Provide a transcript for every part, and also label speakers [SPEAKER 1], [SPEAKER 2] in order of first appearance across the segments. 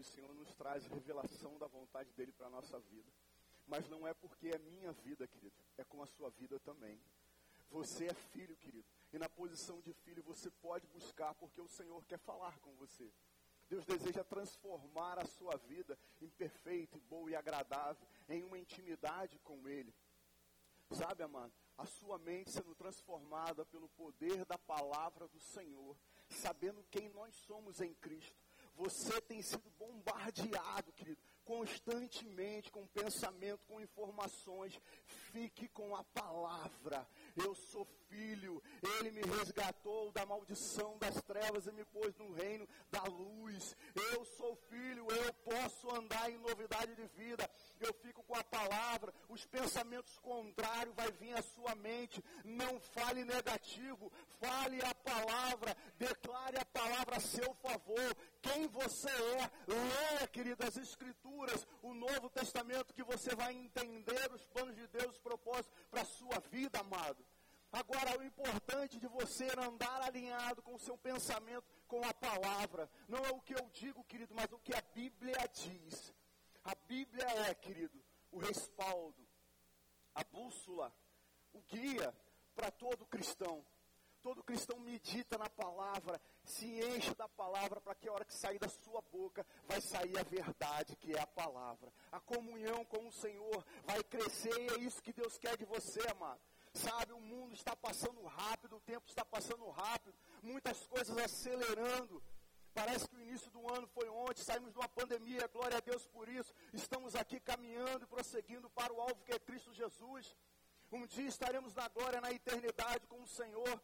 [SPEAKER 1] O Senhor nos traz revelação da vontade dele para a nossa vida. Mas não é porque é minha vida, querido, é com a sua vida também. Você é filho, querido, e na posição de filho você pode buscar porque o Senhor quer falar com você. Deus deseja transformar a sua vida em perfeita, boa e agradável, em uma intimidade com Ele. Sabe, amado, a sua mente sendo transformada pelo poder da palavra do Senhor, sabendo quem nós somos em Cristo. Você tem sido bombardeado, querido, constantemente com pensamento, com informações. Fique com a palavra. Eu sou filho, ele me resgatou da maldição das trevas e me pôs no reino da luz. Eu sou filho, eu posso andar em novidade de vida. Eu fico com a palavra, os pensamentos contrários vai vir à sua mente. Não fale negativo, fale a palavra, declare a palavra a seu favor. Quem você é, leia, querido, as escrituras, o Novo Testamento, que você vai entender os planos de Deus, os propósitos para a sua vida, amado. Agora, o importante de você é andar alinhado com o seu pensamento, com a palavra. Não é o que eu digo, querido, mas o que a Bíblia diz. A Bíblia é, querido, o respaldo, a bússola, o guia para todo cristão. Todo cristão medita na palavra, se enche da palavra para que a hora que sair da sua boca vai sair a verdade, que é a palavra. A comunhão com o Senhor vai crescer e é isso que Deus quer de você, amado. Sabe, o mundo está passando rápido, o tempo está passando rápido, muitas coisas acelerando. Parece que o início do ano foi ontem, saímos de uma pandemia, glória a Deus por isso. Estamos aqui caminhando e prosseguindo para o alvo que é Cristo Jesus. Um dia estaremos na glória, na eternidade com o Senhor.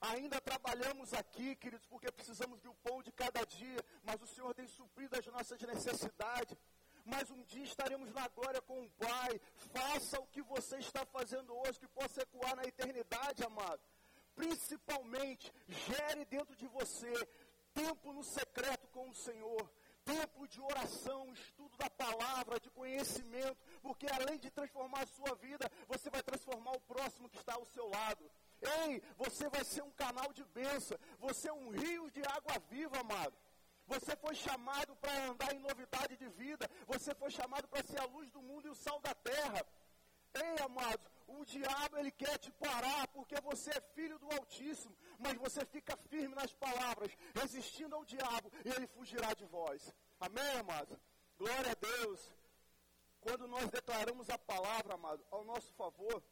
[SPEAKER 1] Ainda trabalhamos aqui, queridos, porque precisamos do pão de cada dia, mas o Senhor tem suprido as nossas necessidades mas um dia estaremos na glória com o Pai. Faça o que você está fazendo hoje, que possa ecoar na eternidade, amado. Principalmente, gere dentro de você tempo no secreto com o Senhor. Tempo de oração, estudo da palavra, de conhecimento, porque além de transformar a sua vida, você vai transformar o próximo que está ao seu lado. Ei, você vai ser um canal de bênção, você é um rio de água viva, amado. Você foi chamado para andar em novidade de vida. Você foi chamado para ser a luz do mundo e o sal da terra. Ei, amados, o diabo ele quer te parar porque você é filho do Altíssimo, mas você fica firme nas palavras, resistindo ao diabo e ele fugirá de vós. Amém, amados? Glória a Deus. Quando nós declaramos a palavra, amado, ao nosso favor,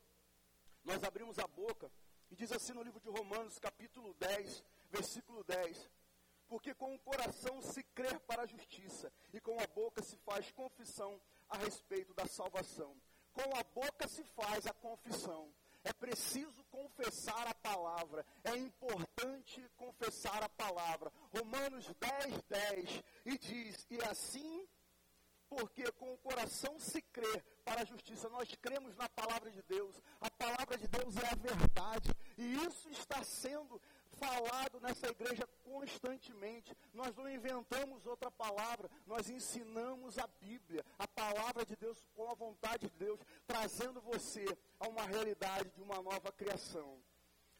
[SPEAKER 1] nós abrimos a boca e diz assim no livro de Romanos, capítulo 10, versículo 10 porque com o coração se crê para a justiça e com a boca se faz confissão a respeito da salvação. Com a boca se faz a confissão. É preciso confessar a palavra. É importante confessar a palavra. Romanos 10, 10. E diz: E assim, porque com o coração se crê para a justiça. Nós cremos na palavra de Deus. A palavra de Deus é a verdade. E isso está sendo falado nessa igreja constantemente. Nós não inventamos outra palavra, nós ensinamos a Bíblia, a palavra de Deus com a vontade de Deus, trazendo você a uma realidade de uma nova criação.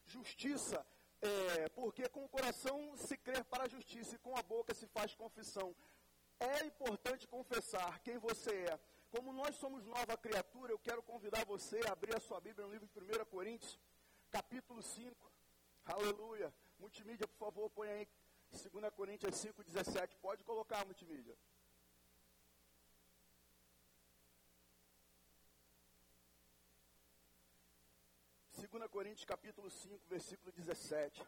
[SPEAKER 1] Justiça, é, porque com o coração se crê para a justiça e com a boca se faz confissão. É importante confessar quem você é. Como nós somos nova criatura, eu quero convidar você a abrir a sua Bíblia no livro de 1 Coríntios, capítulo 5. Aleluia. Multimídia, por favor, põe aí 2 Coríntios 5, 17. Pode colocar, multimídia. Segunda Coríntios capítulo 5, versículo 17.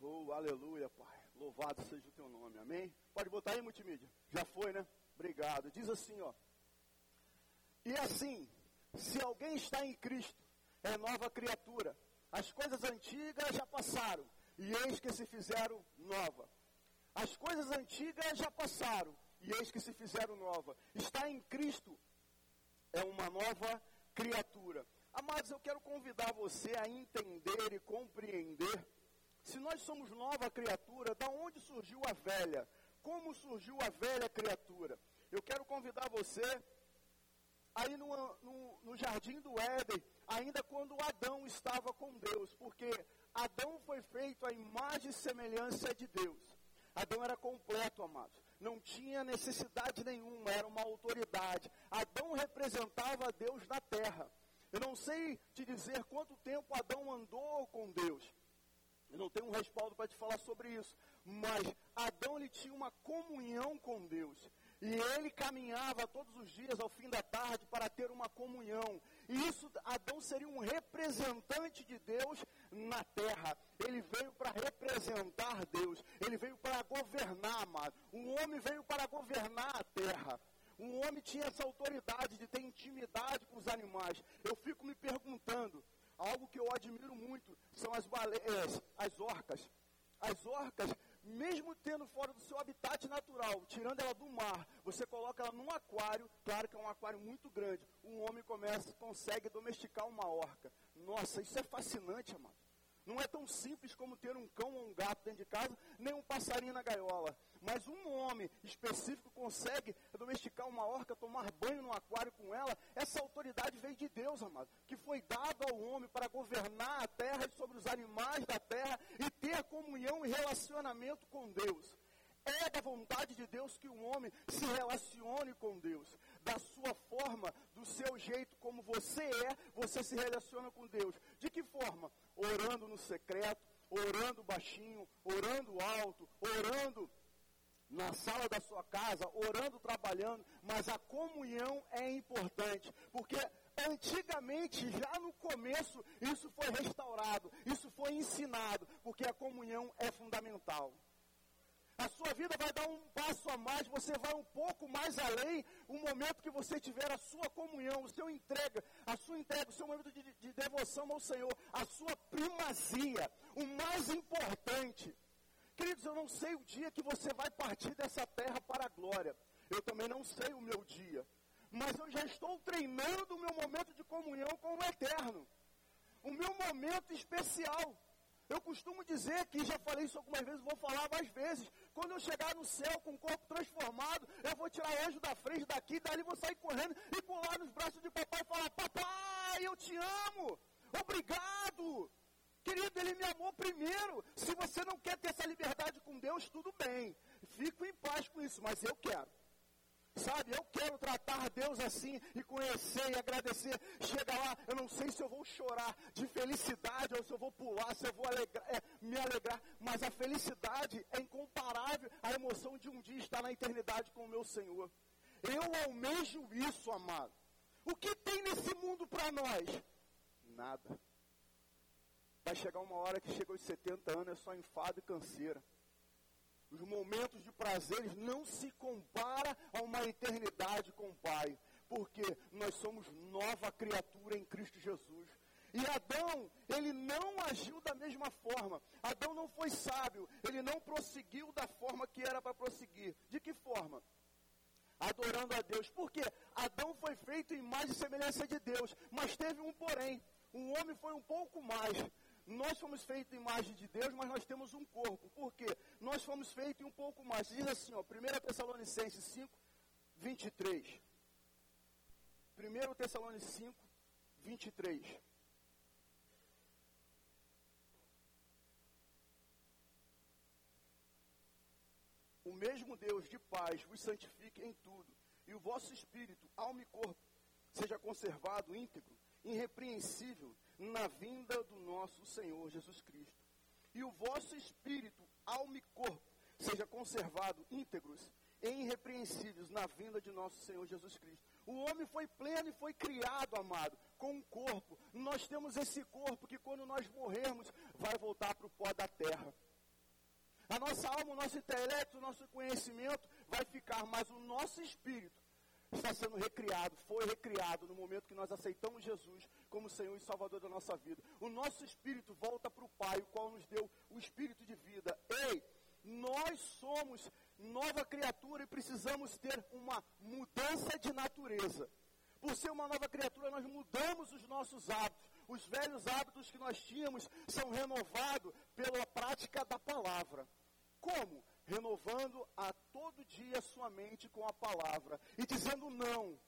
[SPEAKER 1] Oh, aleluia, Pai. Louvado seja o teu nome, amém? Pode botar aí, multimídia. Já foi, né? Obrigado. Diz assim, ó. E assim, se alguém está em Cristo, é nova criatura. As coisas antigas já passaram. e eis que se fizeram nova. As coisas antigas já passaram, e eis que se fizeram nova. Está em Cristo, é uma nova criatura. Amados, eu quero convidar você a entender e compreender. Se nós somos nova criatura, da onde surgiu a velha? Como surgiu a velha criatura? Eu quero convidar você aí no, no, jardim do Éden, ainda quando Adão estava com Deus, porque Adão foi feito à imagem e semelhança de Deus. Adão era completo, amados. Não tinha necessidade nenhuma, era uma autoridade. Adão representava Deus na terra. Eu não sei te dizer quanto tempo Adão andou com Deus. Eu não tenho um respaldo para te falar sobre isso. Mas Adão ele tinha uma comunhão com Deus. E ele caminhava todos os dias ao fim da tarde para ter uma comunhão. E isso, Adão seria um representante de Deus na terra. Ele veio para representar Deus. Ele veio para governar, amado. Um homem veio para governar a terra. Um homem tinha essa autoridade de ter intimidade com os animais. Eu fico me perguntando, algo que eu admiro muito são as baleias, as orcas. As orcas, mesmo tendo fora do seu habitat natural, tirando ela do mar, você coloca ela num aquário, claro que é um aquário muito grande, um homem começa, consegue domesticar uma orca. Nossa, isso é fascinante, amado. Não é tão simples como ter um cão ou um gato dentro de casa, nem um passarinho na gaiola. Mas um homem específico consegue domesticar uma orca, tomar banho no aquário com ela. Essa autoridade veio de Deus, amado, que foi dado ao homem para governar a terra e sobre os animais da terra e ter comunhão e relacionamento com Deus. É da vontade de Deus que um homem se relacione com Deus. Da sua forma, do seu jeito, como você é, você se relaciona com Deus. De que forma? Orando no secreto, orando baixinho, orando alto, orando na sala da sua casa, orando, trabalhando, mas a comunhão é importante, porque antigamente, já no começo, isso foi restaurado, isso foi ensinado, porque a comunhão é fundamental. A sua vida vai dar um passo a mais, você vai um pouco mais além, o momento que você tiver a sua comunhão, o seu entrega, a sua entrega, o seu momento de, de devoção ao Senhor, a sua primazia, o mais importante. Queridos, eu não sei o dia que você vai partir dessa terra para a glória. Eu também não sei o meu dia. Mas eu já estou treinando o meu momento de comunhão com o Eterno. O meu momento especial. Eu costumo dizer que já falei isso algumas vezes, vou falar mais vezes. Quando eu chegar no céu com o corpo transformado, eu vou tirar o anjo da frente daqui, dali vou sair correndo e pular nos braços de papai e falar: Papai, eu te amo, obrigado. Querido, ele me amou primeiro. Se você não quer ter essa liberdade com Deus, tudo bem. Fico em paz com isso, mas eu quero. Sabe, eu quero tratar Deus assim e conhecer e agradecer. Chega lá, eu não sei se eu vou chorar de felicidade ou se eu vou pular, se eu vou alegrar, é, me alegrar, mas a felicidade é incomparável à emoção de um dia estar na eternidade com o meu Senhor. Eu almejo isso, amado. O que tem nesse mundo para nós? Nada. Vai chegar uma hora que chega aos 70 anos, é só enfado e canseira. Os momentos de prazeres não se compara a uma eternidade com o Pai, porque nós somos nova criatura em Cristo Jesus. E Adão, ele não agiu da mesma forma. Adão não foi sábio, ele não prosseguiu da forma que era para prosseguir. De que forma? Adorando a Deus. Porque Adão foi feito em mais semelhança de Deus, mas teve um porém. Um homem foi um pouco mais. Nós fomos feitos em imagem de Deus, mas nós temos um corpo. Por quê? Nós fomos feitos em um pouco mais. Diz assim, ó, 1 Tessalonicenses 5, 23. 1 Tessalonicenses 5, 23. O mesmo Deus de paz vos santifique em tudo, e o vosso espírito, alma e corpo, seja conservado íntegro, irrepreensível, na vinda do nosso Senhor Jesus Cristo. E o vosso espírito, alma e corpo, seja conservado íntegros e irrepreensíveis na vinda de nosso Senhor Jesus Cristo. O homem foi pleno e foi criado, amado, com um corpo. Nós temos esse corpo que quando nós morrermos, vai voltar para o pó da terra. A nossa alma, o nosso intelecto, o nosso conhecimento vai ficar, mas o nosso espírito, está sendo recriado, foi recriado no momento que nós aceitamos Jesus como Senhor e Salvador da nossa vida. O nosso espírito volta para o Pai, o qual nos deu o espírito de vida. Ei, nós somos nova criatura e precisamos ter uma mudança de natureza. Por ser uma nova criatura, nós mudamos os nossos hábitos. Os velhos hábitos que nós tínhamos são renovados pela prática da palavra. Como? Renovando a todo dia sua mente com a palavra e dizendo não,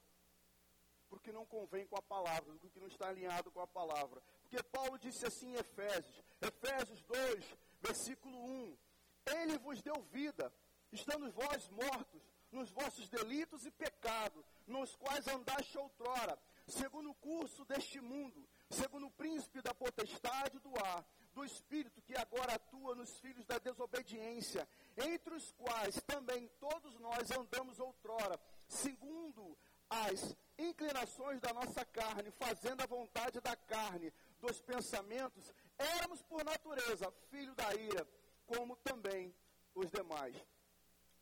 [SPEAKER 1] porque não convém com a palavra, porque não está alinhado com a palavra. Porque Paulo disse assim em Efésios, Efésios 2, versículo 1: Ele vos deu vida, estando vós mortos nos vossos delitos e pecados, nos quais andaste outrora, segundo o curso deste mundo, segundo o príncipe da potestade do ar, do espírito que agora atua nos filhos da desobediência, entre os quais também todos nós andamos outrora, segundo as inclinações da nossa carne, fazendo a vontade da carne, dos pensamentos, éramos por natureza filho da ira, como também os demais.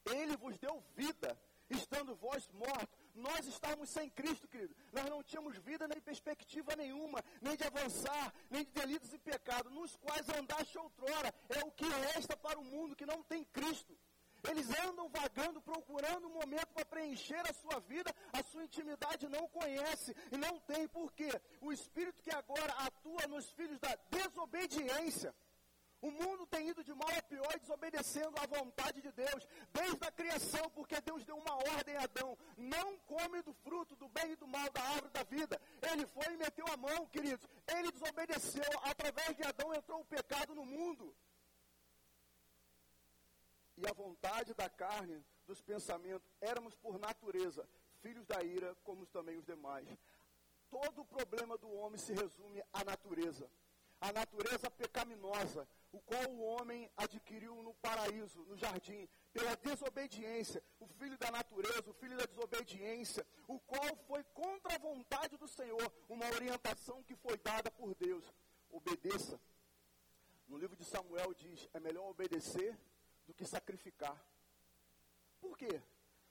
[SPEAKER 1] Ele vos deu vida, estando vós mortos. Nós estávamos sem Cristo, querido. Nós não tínhamos vida nem perspectiva nenhuma, nem de avançar, nem de delitos e pecados, nos quais andaste outrora. É o que resta para o mundo que não tem Cristo. Eles andam vagando, procurando um momento para preencher a sua vida, a sua intimidade não conhece e não tem. Por quê? O Espírito que agora atua nos filhos da desobediência o mundo tem ido de mal a pior desobedecendo à vontade de Deus, desde a criação, porque Deus deu uma ordem a Adão: não come do fruto do bem e do mal da árvore da vida. Ele foi e meteu a mão, queridos. Ele desobedeceu, através de Adão entrou o pecado no mundo. E a vontade da carne, dos pensamentos, éramos por natureza filhos da ira, como também os demais. Todo o problema do homem se resume à natureza. A natureza pecaminosa, o qual o homem adquiriu no paraíso, no jardim, pela desobediência, o filho da natureza, o filho da desobediência, o qual foi contra a vontade do Senhor, uma orientação que foi dada por Deus. Obedeça. No livro de Samuel diz: é melhor obedecer do que sacrificar. Por quê?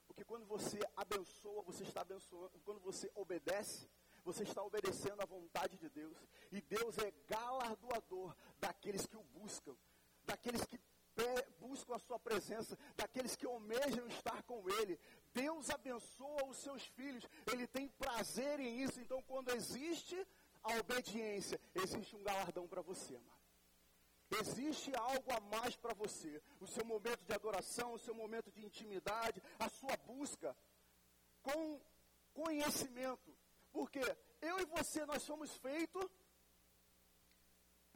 [SPEAKER 1] Porque quando você abençoa, você está abençoando, quando você obedece, você está obedecendo à vontade de Deus. E Deus é galardoador daqueles que o buscam, daqueles que buscam a sua presença, daqueles que almejam estar com Ele. Deus abençoa os seus filhos, Ele tem prazer em isso. Então, quando existe a obediência, existe um galardão para você, amado. Existe algo a mais para você. O seu momento de adoração, o seu momento de intimidade, a sua busca com conhecimento. Porque eu e você, nós somos feitos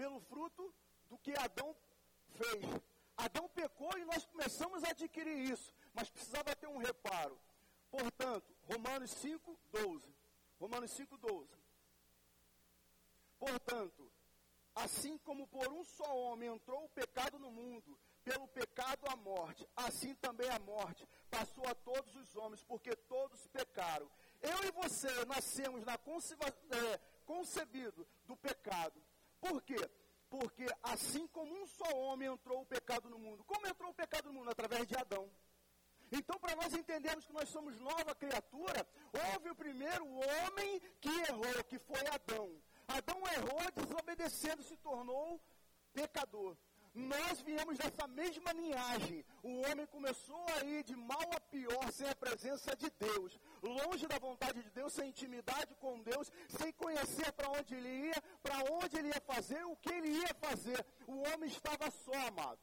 [SPEAKER 1] pelo fruto do que Adão fez. Adão pecou e nós começamos a adquirir isso. Mas precisava ter um reparo. Portanto, Romanos 5, 12. Romanos 5, 12. Portanto, assim como por um só homem entrou o pecado no mundo, pelo pecado a morte, assim também a morte passou a todos os homens, porque todos pecaram. Eu e você nascemos na é, concebido do pecado. Por quê? Porque assim como um só homem entrou o pecado no mundo. Como entrou o pecado no mundo? Através de Adão. Então, para nós entendermos que nós somos nova criatura, houve o primeiro homem que errou, que foi Adão. Adão errou, desobedecendo, se tornou pecador. Nós viemos dessa mesma linhagem. O homem começou a ir de mal a pior sem a presença de Deus, longe da vontade de Deus, sem intimidade com Deus, sem conhecer para onde ele ia, para onde ele ia fazer, o que ele ia fazer. O homem estava só, amado.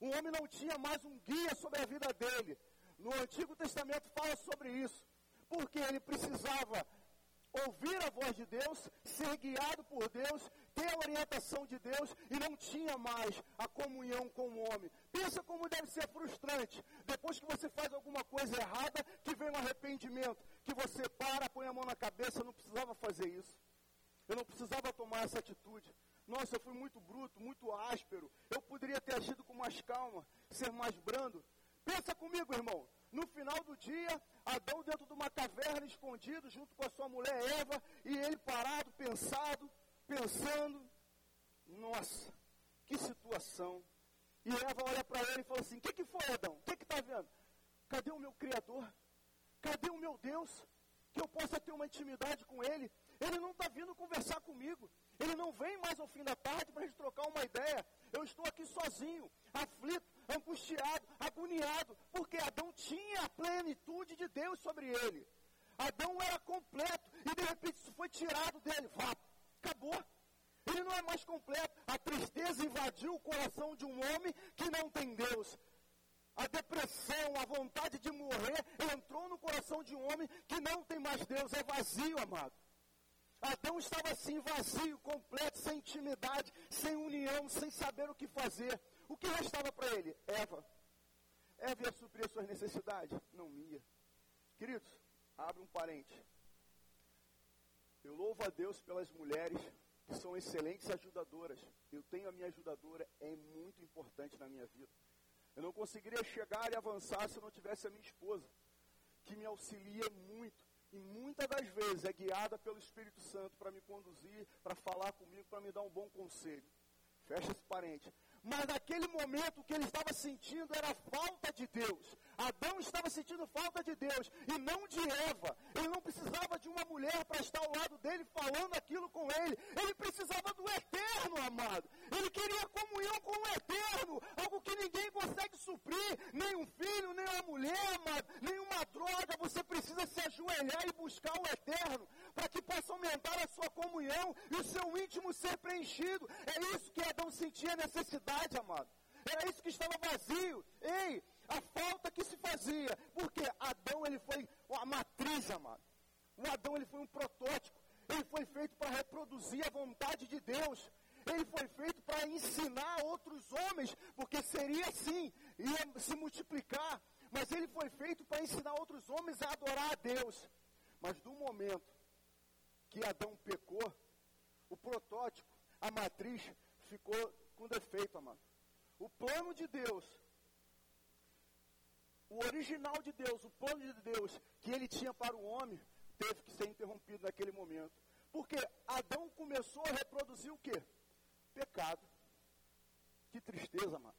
[SPEAKER 1] O homem não tinha mais um guia sobre a vida dele. No Antigo Testamento fala sobre isso, porque ele precisava ouvir a voz de Deus, ser guiado por Deus, ter a orientação de Deus e não tinha mais a comunhão com o homem. Pensa como deve ser frustrante. Depois que você faz alguma coisa errada, que vem um arrependimento, que você para, põe a mão na cabeça, eu não precisava fazer isso. Eu não precisava tomar essa atitude. Nossa, eu fui muito bruto, muito áspero. Eu poderia ter agido com mais calma, ser mais brando. Pensa comigo, irmão. No final do dia, Adão dentro de uma caverna escondido, junto com a sua mulher Eva, e ele parado, pensado, pensando, nossa, que situação. E Eva olha para ele e fala assim: O que, que foi, Adão? O que está vendo? Cadê o meu Criador? Cadê o meu Deus? Que eu possa ter uma intimidade com Ele. Ele não está vindo conversar comigo. Ele não vem mais ao fim da tarde para a gente trocar uma ideia. Eu estou aqui sozinho, aflito, angustiado, agoniado, porque Adão tinha a plenitude de Deus sobre ele. Adão era completo e de repente isso foi tirado dele. Vá, acabou. Ele não é mais completo. A tristeza invadiu o coração de um homem que não tem Deus. A depressão, a vontade de morrer entrou no coração de um homem que não tem mais Deus. É vazio, amado. Adão estava assim, vazio, completo, sem intimidade, sem união, sem saber o que fazer. O que restava para ele? Eva. Eva ia suprir as suas necessidades? Não ia. Queridos, abre um parente. Eu louvo a Deus pelas mulheres que são excelentes ajudadoras. Eu tenho a minha ajudadora, é muito importante na minha vida. Eu não conseguiria chegar e avançar se eu não tivesse a minha esposa, que me auxilia muito. E muitas das vezes é guiada pelo Espírito Santo para me conduzir, para falar comigo, para me dar um bom conselho. Fecha esse parente. Mas naquele momento o que ele estava sentindo era falta de Deus. Adão estava sentindo falta de Deus e não de Eva. Ele não precisava de uma mulher para estar ao lado dele falando aquilo com ele. Ele precisava do eterno, amado. Ele queria comunhão com o eterno, algo que ninguém consegue suprir, nem um filho, nem uma mulher, amado, nem uma droga. Você precisa se ajoelhar e buscar o eterno para que possa aumentar a sua comunhão e o seu íntimo ser preenchido. É isso que Adão sentia necessidade, amado. Era isso que estava vazio. Ei, a falta que se fazia. Porque Adão ele foi uma matriz, amado. O Adão ele foi um protótipo. Ele foi feito para reproduzir a vontade de Deus. Ele foi feito para ensinar outros homens, porque seria assim, ia se multiplicar. Mas ele foi feito para ensinar outros homens a adorar a Deus. Mas do momento que Adão pecou, o protótipo, a matriz, ficou com defeito, amado. O plano de Deus, o original de Deus, o plano de Deus que ele tinha para o homem, teve que ser interrompido naquele momento. Porque Adão começou a reproduzir o quê? Pecado. Que tristeza, mano.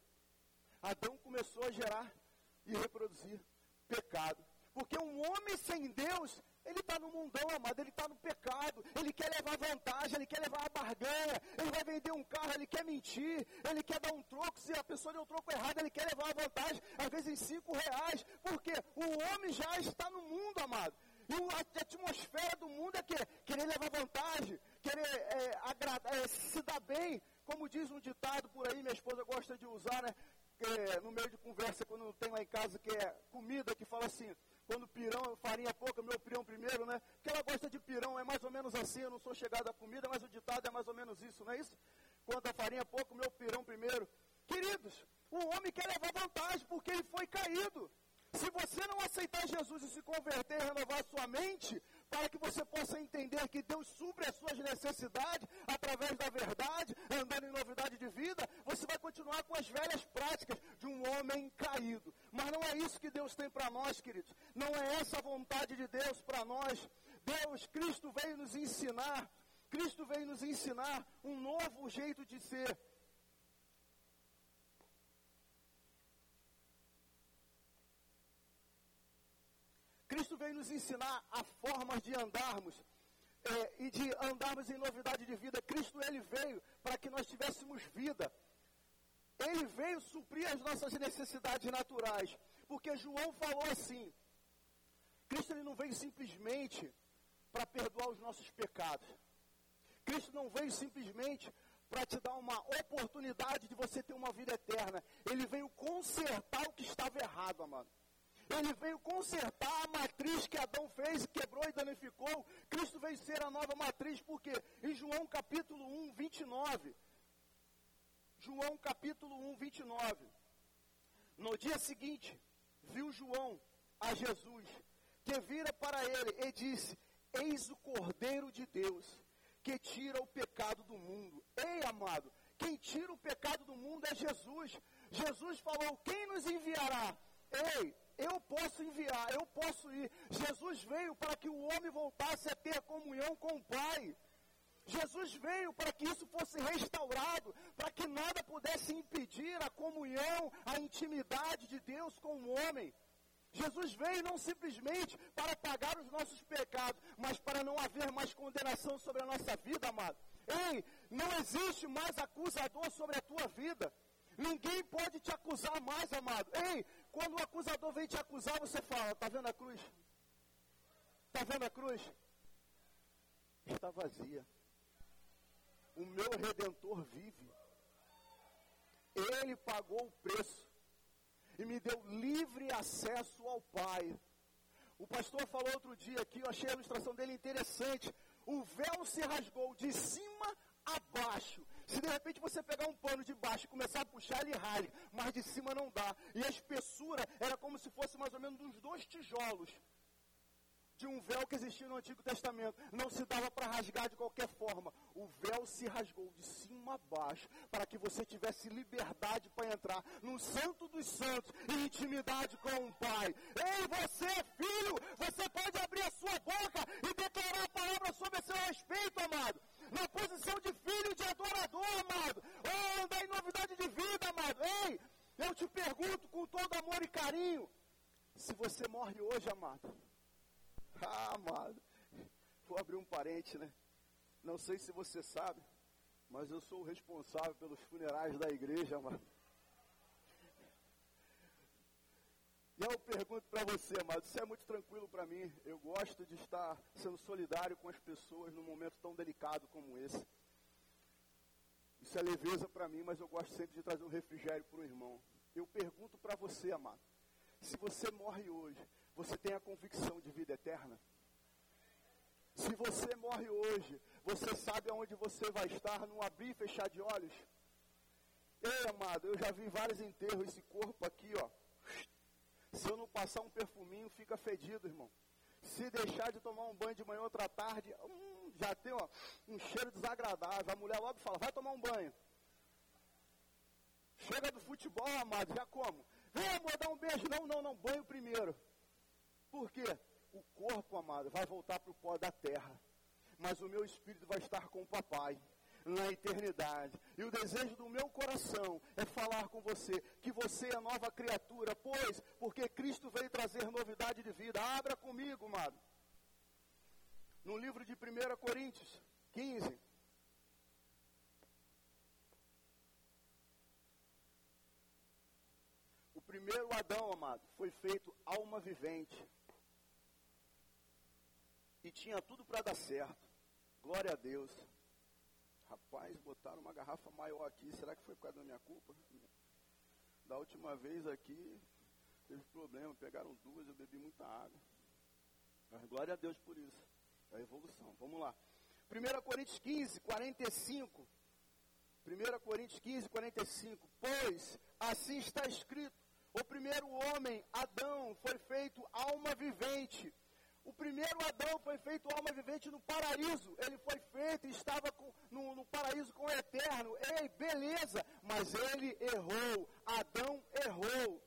[SPEAKER 1] Adão começou a gerar e reproduzir pecado. Porque um homem sem Deus, ele está no mundão, amado, ele está no pecado, ele quer levar vantagem, ele quer levar a barganha, ele vai vender um carro, ele quer mentir, ele quer dar um troco, se a pessoa deu um troco errado, ele quer levar a vantagem, às vezes em cinco reais, porque o homem já está no mundo, amado. E a atmosfera do mundo é que querer levar vantagem, querer é, agradar, é, se dar bem, como diz um ditado por aí, minha esposa gosta de usar, né? É, no meio de conversa, quando tem lá em casa, que é comida, que fala assim, quando pirão, farinha pouca, meu pirão primeiro, né? Porque ela gosta de pirão, é mais ou menos assim, eu não sou chegado à comida, mas o ditado é mais ou menos isso, não é isso? Quando a farinha pouca, meu pirão primeiro. Queridos, o homem quer levar vantagem porque ele foi caído. Se você não aceitar Jesus e se converter e renovar sua mente, para que você possa entender que Deus supre as suas necessidades através da verdade, andando em novidade de vida, você vai continuar com as velhas práticas de um homem caído. Mas não é isso que Deus tem para nós, queridos. Não é essa a vontade de Deus para nós. Deus, Cristo veio nos ensinar, Cristo veio nos ensinar um novo jeito de ser. Cristo veio nos ensinar a formas de andarmos é, e de andarmos em novidade de vida. Cristo ele veio para que nós tivéssemos vida. Ele veio suprir as nossas necessidades naturais. Porque João falou assim: Cristo ele não veio simplesmente para perdoar os nossos pecados. Cristo não veio simplesmente para te dar uma oportunidade de você ter uma vida eterna. Ele veio consertar o que estava errado, amado. Ele veio consertar a matriz que Adão fez, quebrou e danificou. Cristo veio ser a nova matriz, porque em João capítulo 1, 29, João capítulo 1, 29, no dia seguinte, viu João a Jesus, que vira para ele e disse: Eis o Cordeiro de Deus, que tira o pecado do mundo. Ei, amado, quem tira o pecado do mundo é Jesus. Jesus falou: Quem nos enviará? Ei, eu posso enviar, eu posso ir. Jesus veio para que o homem voltasse a ter comunhão com o Pai. Jesus veio para que isso fosse restaurado, para que nada pudesse impedir a comunhão, a intimidade de Deus com o homem. Jesus veio não simplesmente para pagar os nossos pecados, mas para não haver mais condenação sobre a nossa vida, amado. Ei, não existe mais acusador sobre a tua vida. Ninguém pode te acusar mais, amado. Ei, quando o acusador vem te acusar, você fala: Está vendo a cruz? Está vendo a cruz? Está vazia. O meu redentor vive. Ele pagou o preço e me deu livre acesso ao Pai. O pastor falou outro dia aqui, eu achei a ilustração dele interessante. O véu se rasgou de cima a baixo. Se de repente você pegar um pano de baixo e começar a puxar, ele rasga, mas de cima não dá. E a espessura era como se fosse mais ou menos uns dois tijolos de um véu que existia no Antigo Testamento. Não se dava para rasgar de qualquer forma. O véu se rasgou de cima a baixo para que você tivesse liberdade para entrar no Santo dos Santos em intimidade com o Pai. Ei, você filho, você pode abrir a sua boca e declarar a palavra sobre seu respeito, amado. Na posição de filho de adorador, amado. Ou andar em novidade de vida, amado. Ei, eu te pergunto com todo amor e carinho. Se você morre hoje, amado, ah, amado. Vou abrir um parente, né? Não sei se você sabe, mas eu sou o responsável pelos funerais da igreja, amado. E eu pergunto para você, amado, isso é muito tranquilo para mim. Eu gosto de estar sendo solidário com as pessoas num momento tão delicado como esse. Isso é leveza para mim, mas eu gosto sempre de trazer um refrigério para o irmão. Eu pergunto para você, amado, se você morre hoje, você tem a convicção de vida eterna? Se você morre hoje, você sabe aonde você vai estar no abrir e fechar de olhos? Ei, amado, eu já vi vários enterros, esse corpo aqui, ó. Se eu não passar um perfuminho, fica fedido, irmão. Se deixar de tomar um banho de manhã outra tarde, hum, já tem ó, um cheiro desagradável. A mulher logo fala, vai tomar um banho. Chega do futebol, amado, já como? Vem, amor, dar um beijo. Não, não, não, banho primeiro. Por quê? O corpo, amado, vai voltar para o pó da terra. Mas o meu espírito vai estar com o papai na eternidade. E o desejo do meu coração é falar com você que você é nova criatura, pois, porque Cristo veio trazer novidade de vida. Abra comigo, amado. No livro de 1 Coríntios 15. O primeiro Adão, amado, foi feito alma vivente e tinha tudo para dar certo. Glória a Deus. Rapaz, botaram uma garrafa maior aqui. Será que foi por causa da minha culpa? Da última vez aqui, teve problema. Pegaram duas, eu bebi muita água. Mas glória a Deus por isso. É a evolução. Vamos lá. 1 Coríntios 15, 45. 1 Coríntios 15, 45. Pois assim está escrito: o primeiro homem, Adão, foi feito alma vivente o primeiro Adão foi feito alma vivente no paraíso. Ele foi feito e estava com, no, no paraíso com o eterno. Ei, beleza, mas ele errou. Adão errou.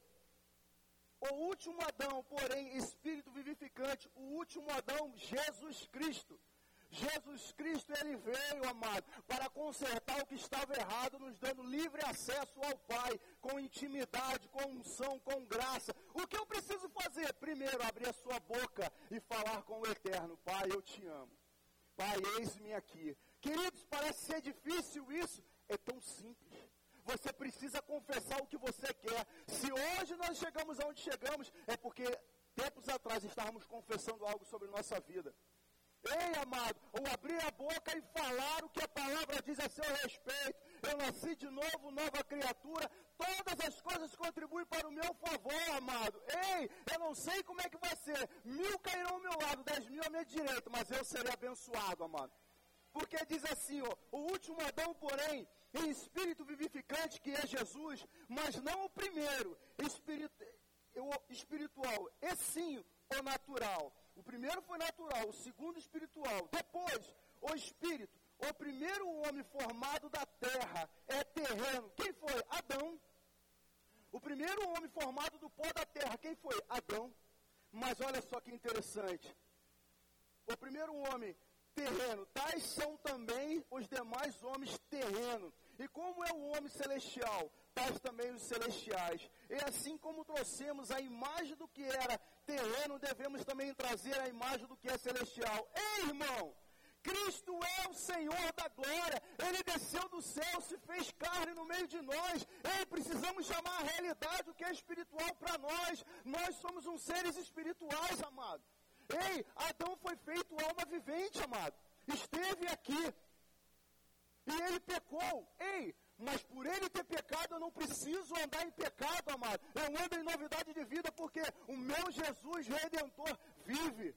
[SPEAKER 1] O último Adão, porém, espírito vivificante, o último Adão, Jesus Cristo. Jesus Cristo, ele veio, amado, para consertar o que estava errado, nos dando livre acesso ao Pai, com intimidade, com unção, com graça. O que eu preciso fazer? Primeiro, abrir a sua boca e falar com o Eterno: Pai, eu te amo. Pai, eis-me aqui. Queridos, parece ser difícil isso. É tão simples. Você precisa confessar o que você quer. Se hoje nós chegamos aonde chegamos, é porque tempos atrás estávamos confessando algo sobre nossa vida. Ei, amado, ou abrir a boca e falar o que a palavra diz a seu respeito. Eu nasci de novo, nova criatura. Todas as coisas contribuem para o meu favor, amado. Ei, eu não sei como é que vai ser. Mil cairão ao meu lado, dez mil à minha direita, mas eu serei abençoado, amado. Porque diz assim, ó, o último Adão, porém, em espírito vivificante, que é Jesus, mas não o primeiro, espiritu, espiritual, e sim o natural. O primeiro foi natural, o segundo espiritual. Depois, o espírito. O primeiro homem formado da terra é terreno. Quem foi? Adão. O primeiro homem formado do pó da terra, quem foi? Adão. Mas olha só que interessante. O primeiro homem terreno, tais são também os demais homens terrenos. E como é o homem celestial? tais também os celestiais. E assim como trouxemos a imagem do que era terreno, devemos também trazer a imagem do que é celestial. Ei, irmão! Cristo é o Senhor da glória. Ele desceu do céu, se fez carne no meio de nós. Ei, precisamos chamar a realidade o que é espiritual para nós. Nós somos uns seres espirituais, amado. Ei, Adão foi feito alma vivente, amado. Esteve aqui. E ele pecou. Ei, mas por ele ter pecado, eu não preciso andar em pecado, amado. Eu ando em novidade de vida porque o meu Jesus Redentor vive.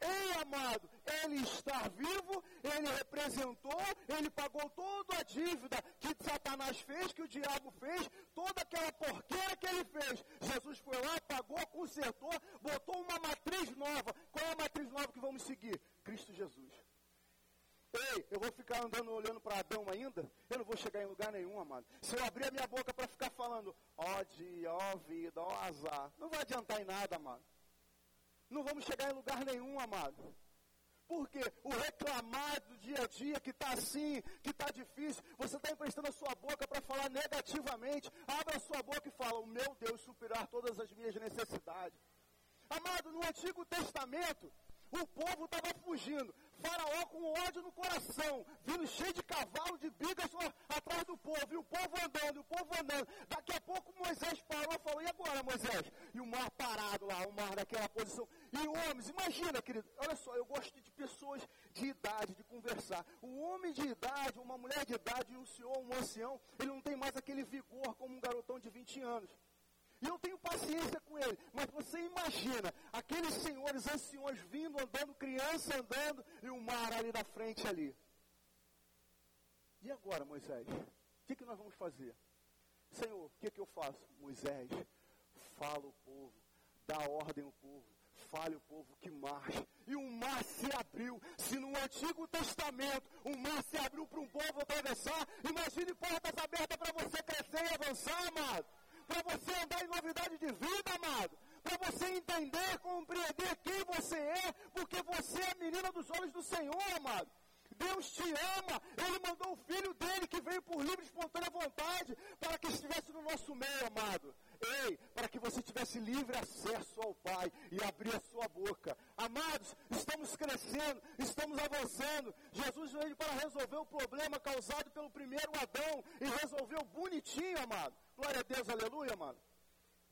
[SPEAKER 1] Ei, amado, ele está vivo, ele representou, ele pagou toda a dívida que Satanás fez, que o diabo fez, toda aquela porqueira que ele fez. Jesus foi lá, pagou, consertou, botou uma matriz nova. Qual é a matriz nova que vamos seguir? Cristo Jesus. Ei, eu vou ficar andando olhando para Adão ainda? Eu não vou chegar em lugar nenhum, amado. Se eu abrir a minha boca para ficar falando, ó dia, ó vida, ó azar, não vai adiantar em nada, amado não vamos chegar em lugar nenhum, amado. Porque o reclamar do dia a dia que está assim, que está difícil, você está emprestando a sua boca para falar negativamente. Abra a sua boca e fala: O meu Deus superar todas as minhas necessidades. Amado, no Antigo Testamento, o povo estava fugindo. Faraó com ódio no coração, vindo cheio de cavalo, de bigas atrás do povo, e o povo andando, e o povo andando. Daqui a pouco Moisés parou e falou: E agora, Moisés? E o mar parado lá, o mar naquela posição. E homens, imagina, querido, olha só, eu gosto de pessoas de idade, de conversar. Um homem de idade, uma mulher de idade, um senhor, um ancião, ele não tem mais aquele vigor como um garotão de 20 anos. E eu tenho paciência com ele. Mas você imagina aqueles senhores anciões vindo, andando, criança andando, e o mar ali na frente ali. E agora, Moisés? O que, que nós vamos fazer? Senhor, o que, que eu faço? Moisés, fala o povo, dá ordem ao povo, fale o povo que marche. E o mar se abriu. Se no Antigo Testamento o mar se abriu para um povo atravessar, imagine portas abertas para você crescer e avançar, amado para você andar em novidade de vida, amado. Para você entender, compreender quem você é, porque você é a menina dos olhos do Senhor, amado. Deus te ama, Ele mandou o Filho dele que veio por livre e espontânea vontade para que estivesse no nosso meio, amado. Ei, para que você tivesse livre acesso ao Pai e abrir a sua boca. Amados, estamos crescendo, estamos avançando. Jesus veio para resolver o problema causado pelo primeiro Adão e resolveu bonitinho, amado. Glória a Deus, aleluia, amado.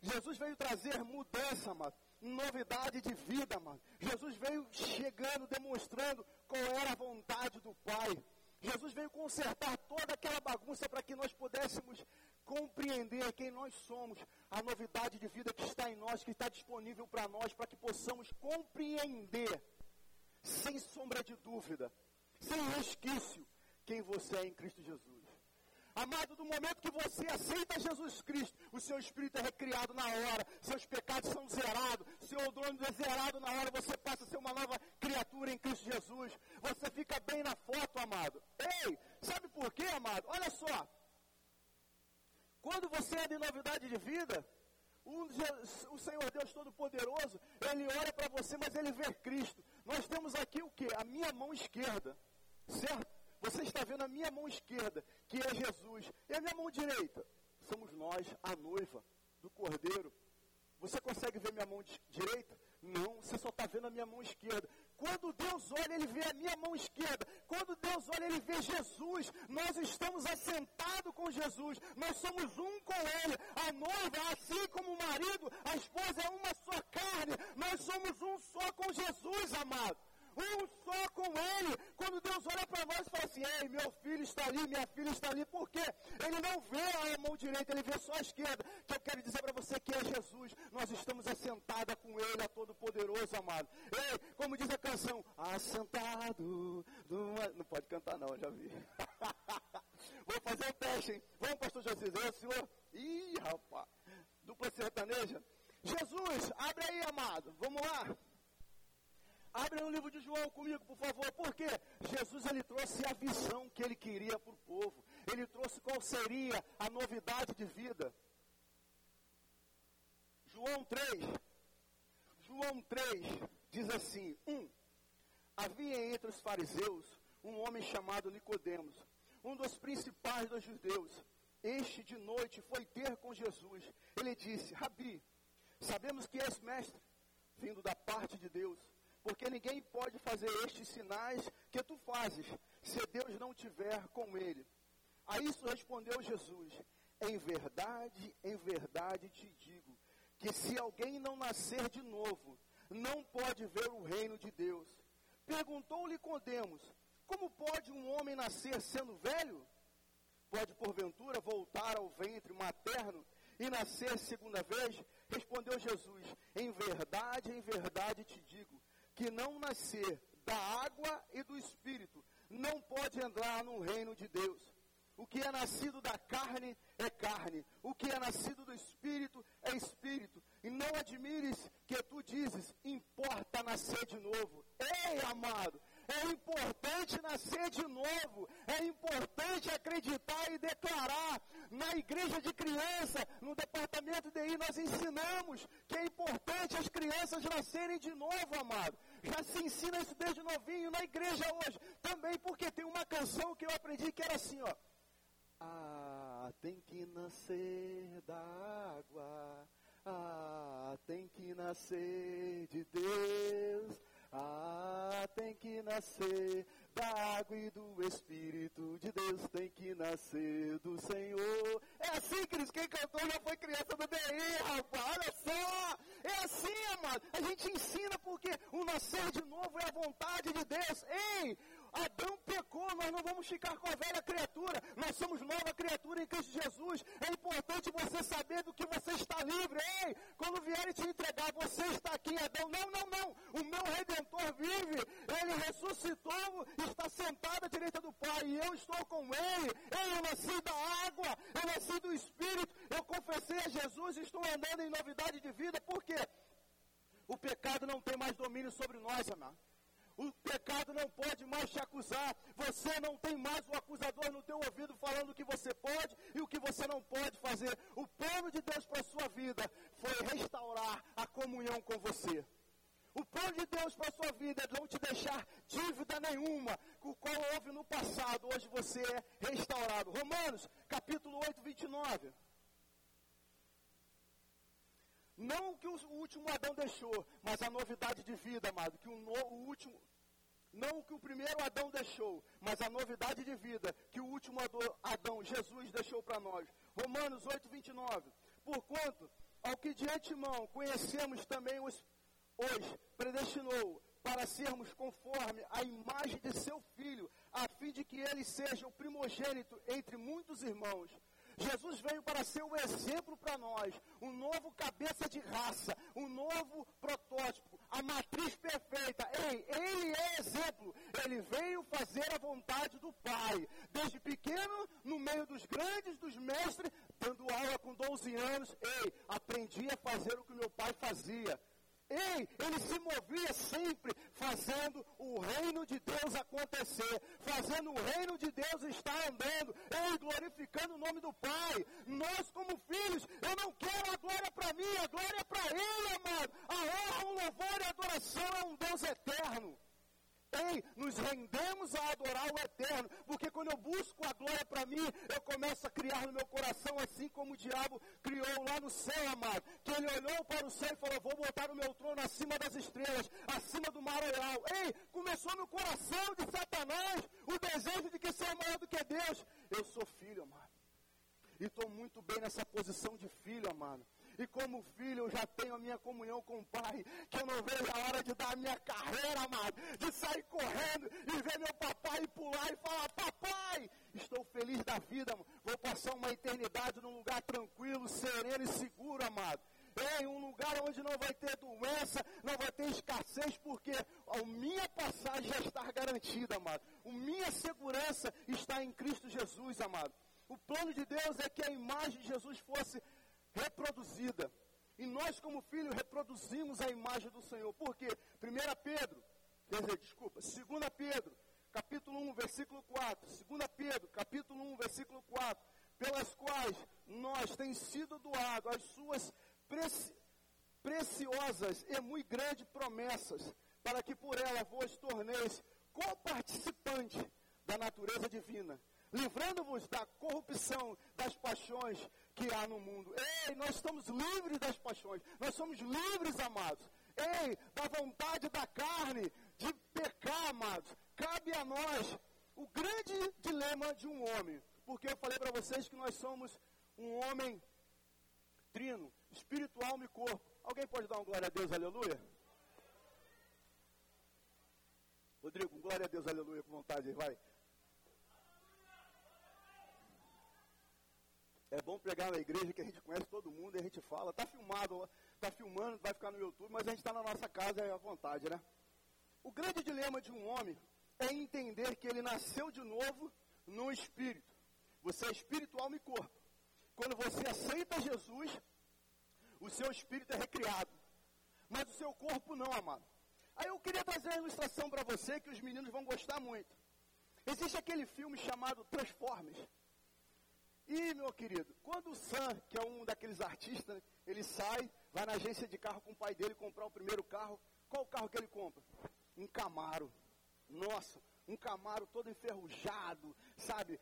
[SPEAKER 1] Jesus veio trazer mudança, amado. Novidade de vida, amado. Jesus veio chegando, demonstrando qual era a vontade do Pai. Jesus veio consertar toda aquela bagunça para que nós pudéssemos compreender quem nós somos, a novidade de vida que está em nós, que está disponível para nós, para que possamos compreender, sem sombra de dúvida, sem resquício, quem você é em Cristo Jesus. Amado, do momento que você aceita Jesus Cristo, o seu espírito é recriado na hora, seus pecados são zerados, seu odorno é zerado na hora, você passa a ser uma nova criatura em Cristo Jesus. Você fica bem na foto, amado. Ei, sabe por quê, amado? Olha só. Quando você é de novidade de vida, o Senhor Deus Todo-Poderoso, Ele olha para você, mas Ele vê Cristo. Nós temos aqui o que? A minha mão esquerda, certo? Você está vendo a minha mão esquerda, que é Jesus, e a minha mão direita, somos nós, a noiva do Cordeiro. Você consegue ver minha mão direita? Não, você só está vendo a minha mão esquerda. Quando Deus olha, Ele vê a minha mão esquerda. Quando Deus olha, Ele vê Jesus. Nós estamos assentados com Jesus. Nós somos um com Ele. A noiva, assim como o marido, a esposa é uma só carne. Nós somos um só com Jesus, amado um só com Ele. Quando Deus olha para nós e fala assim: Ei, meu filho está ali, minha filha está ali. Por quê? Ele não vê a mão direita, ele vê só a esquerda. Que eu quero dizer para você que é Jesus. Nós estamos assentados com Ele, a Todo-Poderoso, amado. Ei, como diz a canção: Assentado. Não pode cantar, não, já vi. Vou fazer um teste, hein? Vamos, pastor José, é o senhor? Ih, rapaz, dupla sertaneja. Jesus, abre aí, amado. Vamos lá. Abre o livro de João comigo, por favor. Por quê? Jesus ele trouxe a visão que ele queria para o povo. Ele trouxe qual seria a novidade de vida. João 3. João 3 diz assim: 1. Um, havia entre os fariseus um homem chamado Nicodemos, um dos principais dos judeus. este de noite foi ter com Jesus. Ele disse: Rabi, sabemos que és mestre, vindo da parte de Deus, porque ninguém pode fazer estes sinais que tu fazes, se Deus não tiver com ele. A isso respondeu Jesus: Em verdade, em verdade te digo, que se alguém não nascer de novo, não pode ver o reino de Deus. Perguntou-lhe Codemos: Como pode um homem nascer sendo velho? Pode, porventura, voltar ao ventre materno e nascer segunda vez? Respondeu Jesus: Em verdade, em verdade te digo, que não nascer da água e do espírito não pode entrar no reino de Deus. O que é nascido da carne é carne, o que é nascido do espírito é espírito. E não admires que tu dizes, importa nascer de novo. Ei, amado, é importante nascer de novo. É importante acreditar e declarar. Na igreja de criança, no departamento de I, nós ensinamos que é importante as crianças nascerem de novo, amado. Já se ensina isso desde novinho na igreja hoje. Também porque tem uma canção que eu aprendi que era assim, ó. Ah, tem que nascer da água. Ah, tem que nascer de Deus. Ah, tem que nascer da água e do Espírito de Deus, tem que nascer do Senhor. É assim, Cris, quem cantou já foi criança do DI, rapaz, olha só. Assim, amado. A gente ensina porque o nascer de novo é a vontade de Deus. Ei, Adão pecou, nós não vamos ficar com a velha criatura. Nós somos nova criatura em Cristo Jesus. É importante você saber do que você está livre. Ei, quando vierem te entregar, você está aqui, Adão. Não, não, não. O meu redentor vive. Ele ressuscitou, está sentado à direita do Pai. E eu estou com ele. Ei, eu nasci da água, eu nasci do Espírito. Eu confessei a Jesus e estou andando em novidade de vida. Por quê? O pecado não tem mais domínio sobre nós, amado. O pecado não pode mais te acusar. Você não tem mais o acusador no teu ouvido falando o que você pode e o que você não pode fazer. O plano de Deus para a sua vida foi restaurar a comunhão com você. O plano de Deus para a sua vida é não te deixar dívida nenhuma, o qual houve no passado. Hoje você é restaurado. Romanos, capítulo 8, 29. Não o que o último Adão deixou, mas a novidade de vida, amado. Que o, no, o último. Não o que o primeiro Adão deixou, mas a novidade de vida que o último Adão, Jesus, deixou para nós. Romanos 8, 29. Porquanto, ao que de antemão conhecemos também os, os predestinou para sermos conforme a imagem de seu filho, a fim de que ele seja o primogênito entre muitos irmãos. Jesus veio para ser um exemplo para nós, um novo cabeça de raça, um novo protótipo, a matriz perfeita. Ei, ele é exemplo. Ele veio fazer a vontade do Pai. Desde pequeno, no meio dos grandes, dos mestres, dando aula com 12 anos. Ei, aprendi a fazer o que meu pai fazia. Ei, ele se movia sempre fazendo o reino de Deus acontecer, fazendo o reino de Deus estar andando, ei, glorificando o nome do Pai. Nós, como filhos, eu não quero a glória para mim, a glória é para Ele, amado. A honra, o louvor e a adoração é um Deus eterno. Ei, nos rendemos a adorar o eterno, porque quando eu busco a glória para mim, eu começo a criar no meu coração, assim como o diabo criou lá no céu, amado. Que ele olhou para o céu e falou: Vou botar o meu trono acima das estrelas, acima do maranhão. Ei, começou no coração de Satanás o desejo de que ser maior do que Deus. Eu sou filho, amado. E estou muito bem nessa posição de filho, amado. E como filho, eu já tenho a minha comunhão com o Pai, que eu não vejo a hora de dar a minha carreira, amado, de sair correndo e ver meu papai pular e falar: Papai, estou feliz da vida, vou passar uma eternidade num lugar tranquilo, sereno e seguro, amado. Em um lugar onde não vai ter doença, não vai ter escassez, porque a minha passagem já está garantida, amado. A minha segurança está em Cristo Jesus, amado. O plano de Deus é que a imagem de Jesus fosse reproduzida. E nós, como filhos, reproduzimos a imagem do Senhor. Por quê? 1 Pedro, quer dizer, desculpa, 2 Pedro, capítulo 1, versículo 4. 2 Pedro, capítulo 1, versículo 4. Pelas quais nós tem sido doado as suas preci preciosas e muito grandes promessas, para que por ela vos torneis coparticipante da natureza divina, livrando-vos da corrupção das paixões que há no mundo. Ei, nós estamos livres das paixões, nós somos livres, amados. Ei, da vontade da carne, de pecar, amados. Cabe a nós o grande dilema de um homem. Porque eu falei para vocês que nós somos um homem trino, espiritual e corpo. Alguém pode dar uma glória a Deus, aleluia? Rodrigo, glória a Deus, aleluia, com vontade, vai. É bom pregar na igreja que a gente conhece todo mundo e a gente fala. Está filmado, está filmando, vai ficar no YouTube, mas a gente está na nossa casa é à vontade, né? O grande dilema de um homem é entender que ele nasceu de novo no espírito. Você é espiritual e corpo. Quando você aceita Jesus, o seu espírito é recriado. Mas o seu corpo não, amado. Aí eu queria trazer uma ilustração para você que os meninos vão gostar muito. Existe aquele filme chamado Transformers. E, meu querido, quando o Sam, que é um daqueles artistas, ele sai, vai na agência de carro com o pai dele comprar o primeiro carro, qual o carro que ele compra? Um Camaro. Nossa, um Camaro todo enferrujado, sabe?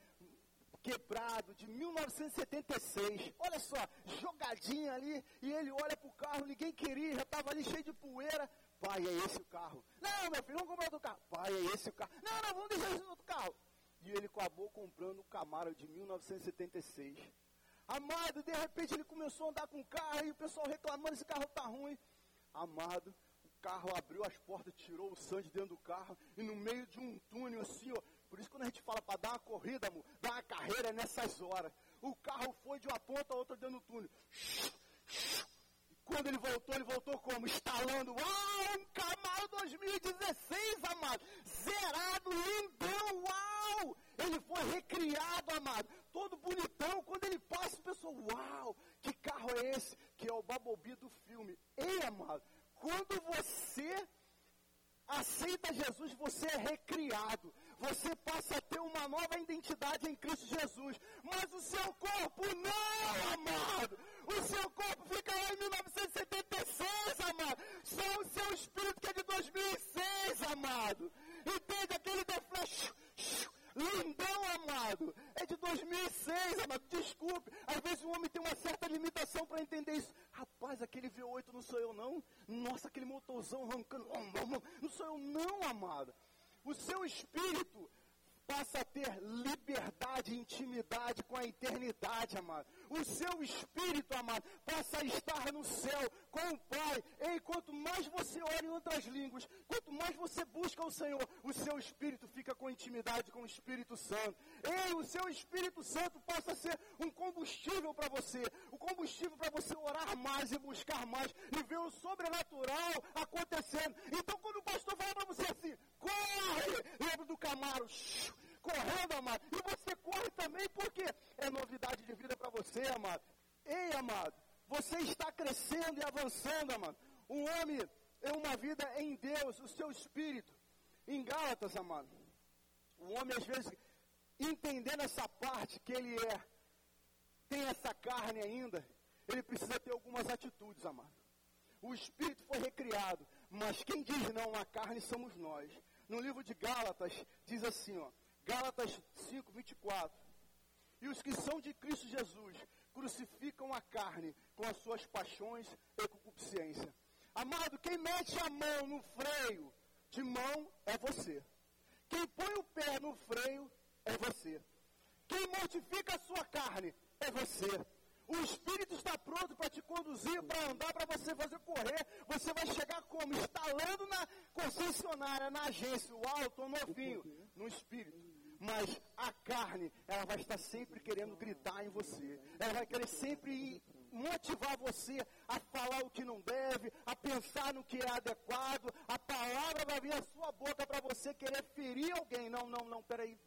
[SPEAKER 1] Quebrado, de 1976. Olha só, jogadinho ali, e ele olha pro carro, ninguém queria, já estava ali cheio de poeira. Pai, é esse o carro. Não, meu filho, vamos comprar outro carro. Pai, é esse o carro. Não, não, vamos deixar esse outro carro. E ele acabou comprando um Camaro de 1976. Amado, de repente ele começou a andar com o carro e o pessoal reclamando, esse carro tá ruim. Amado, o carro abriu as portas, tirou o sangue dentro do carro e no meio de um túnel assim, ó. Por isso quando a gente fala para dar uma corrida, amor, dar uma carreira é nessas horas. O carro foi de uma ponta a outra dentro do túnel. Quando ele voltou, ele voltou como? Estalando. Uau, um Camaro 2016, amado. Zerado, lindão, uau. Ele foi recriado, amado. Todo bonitão. Quando ele passa, o pessoal, uau, que carro é esse? Que é o Bumblebee do filme. Ei, amado, quando você aceita Jesus, você é recriado. Você passa a ter uma nova identidade em Cristo Jesus. Mas o seu corpo não, amado. O seu corpo fica lá em 1976, amado. Só o seu espírito que é de 2006, amado. Entende? Aquele The Flash. Lindão, amado. É de 2006, amado. Desculpe. Às vezes o homem tem uma certa limitação para entender isso. Rapaz, aquele V8 não sou eu, não. Nossa, aquele motorzão arrancando. Não sou eu, não, amado. O seu espírito passa a ter liberdade intimidade com a eternidade, amado. O seu espírito, amado, passa a estar no céu com o Pai. E quanto mais você ora em outras línguas, quanto mais você busca o Senhor, o seu espírito fica com intimidade com o Espírito Santo. Ei, o seu Espírito Santo passa a ser um combustível para você, o combustível para você orar mais e buscar mais e ver o sobrenatural acontecendo. Então, quando o pastor fala para você assim, corre, lembra do Camaro, correndo, amado. E você corre também porque é novidade de vida para você, amado. Ei, amado, você está crescendo e avançando, amado. Um homem é uma vida em Deus, o seu espírito. Em Gálatas, amado. O homem, às vezes, entendendo essa parte que ele é, tem essa carne ainda, ele precisa ter algumas atitudes, amado. O espírito foi recriado, mas quem diz não à carne somos nós. No livro de Gálatas, diz assim, ó. Gálatas 5, 24. E os que são de Cristo Jesus crucificam a carne com as suas paixões e concupiscência. Amado, quem mete a mão no freio de mão é você. Quem põe o pé no freio é você. Quem mortifica a sua carne é você. O Espírito está pronto para te conduzir, para andar, para você fazer correr. Você vai chegar como? Instalando na concessionária, na agência. Uau, estou novinho. No Espírito. Mas a carne, ela vai estar sempre querendo gritar em você. Ela vai querer sempre motivar você a falar o que não deve, a pensar no que é adequado. A palavra vai vir à sua boca para você querer ferir alguém. Não, não, não, peraí.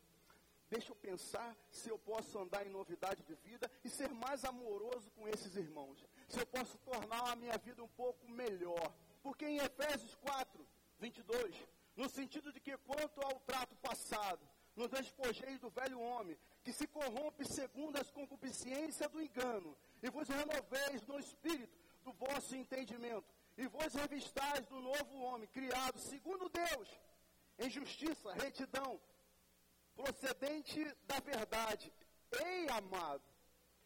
[SPEAKER 1] Deixa eu pensar se eu posso andar em novidade de vida e ser mais amoroso com esses irmãos. Se eu posso tornar a minha vida um pouco melhor. Porque em Efésios 4, 22, no sentido de que quanto ao trato passado, nos despojeis do velho homem, que se corrompe segundo as concupiscências do engano, e vos renoveis no espírito do vosso entendimento, e vos revistais do novo homem, criado segundo Deus, em justiça, retidão, procedente da verdade. Ei, amado,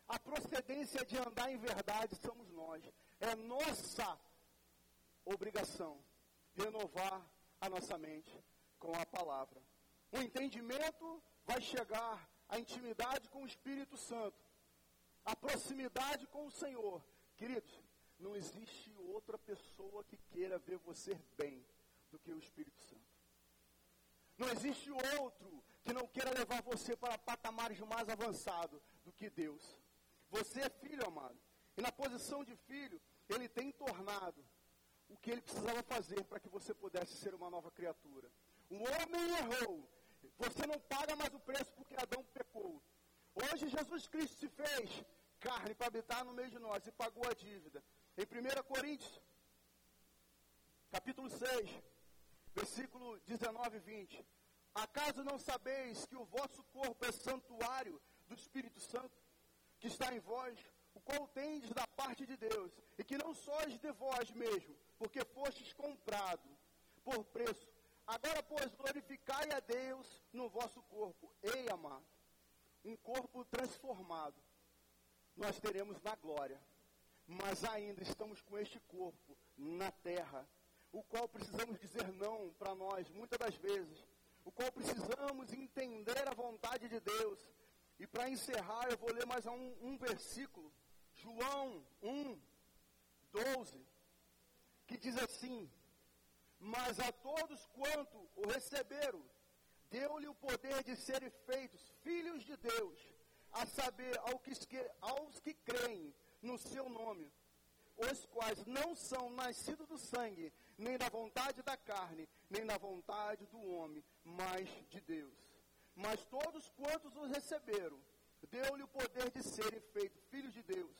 [SPEAKER 1] a procedência de andar em verdade somos nós. É nossa obrigação renovar a nossa mente com a palavra. O entendimento vai chegar à intimidade com o Espírito Santo, a proximidade com o Senhor. Queridos, não existe outra pessoa que queira ver você bem do que o Espírito Santo. Não existe outro que não queira levar você para patamares mais avançados do que Deus. Você é filho, amado. E na posição de filho, ele tem tornado o que ele precisava fazer para que você pudesse ser uma nova criatura. O homem errou. Você não paga mais o preço porque Adão pecou. Hoje Jesus Cristo se fez carne para habitar no meio de nós e pagou a dívida. Em 1 Coríntios, capítulo 6, versículo 19 e 20. Acaso não sabeis que o vosso corpo é santuário do Espírito Santo, que está em vós, o qual tendes da parte de Deus, e que não sois de vós mesmo, porque fostes comprado por preço. Agora, pois, glorificai a Deus no vosso corpo. Ei, amado, um corpo transformado nós teremos na glória. Mas ainda estamos com este corpo na terra, o qual precisamos dizer não para nós, muitas das vezes, o qual precisamos entender a vontade de Deus. E para encerrar, eu vou ler mais um, um versículo, João 1, 12, que diz assim: Mas a todos quanto o receberam, deu-lhe o poder de serem feitos filhos de Deus, a saber, aos que creem no seu nome, os quais não são nascidos do sangue, nem da vontade da carne, nem da vontade do homem, mas de Deus. Mas todos quantos os receberam, deu-lhe o poder de serem feitos filhos de Deus,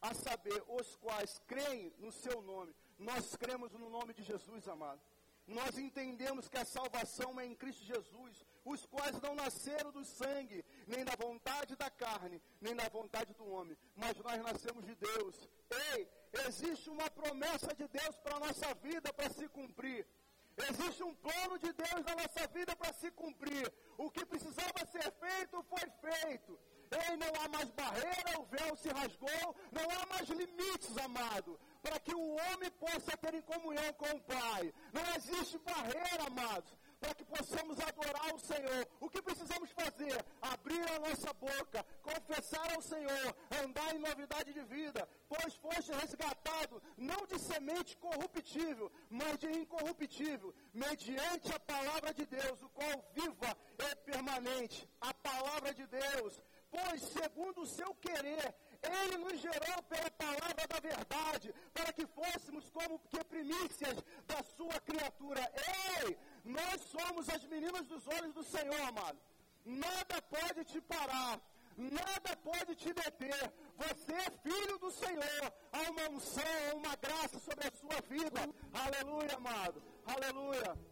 [SPEAKER 1] a saber, os quais creem no seu nome. Nós cremos no nome de Jesus, amado. Nós entendemos que a salvação é em Cristo Jesus, os quais não nasceram do sangue, nem da vontade da carne, nem da vontade do homem, mas nós nascemos de Deus. Ei, existe uma promessa de Deus para a nossa vida para se cumprir. Existe um plano de Deus na nossa vida para se cumprir. O que precisava ser feito foi feito. Ei, não há mais barreira, o véu se rasgou, não há mais limites, amado, para que o homem possa ter em comunhão com o Pai. Não existe barreira, amados para que possamos adorar o Senhor. O que precisamos fazer? Abrir a nossa boca, confessar ao Senhor, andar em novidade de vida, pois foste resgatado não de semente corruptível, mas de incorruptível, mediante a palavra de Deus, o qual viva e permanente. A palavra de Deus, pois segundo o seu querer, ele nos gerou pela palavra da verdade, para que fôssemos como que primícias da sua criatura. Ei, nós somos as meninas dos olhos do Senhor, amado. Nada pode te parar. Nada pode te deter. Você é filho do Senhor. Há uma unção, uma graça sobre a sua vida. Aleluia, amado. Aleluia.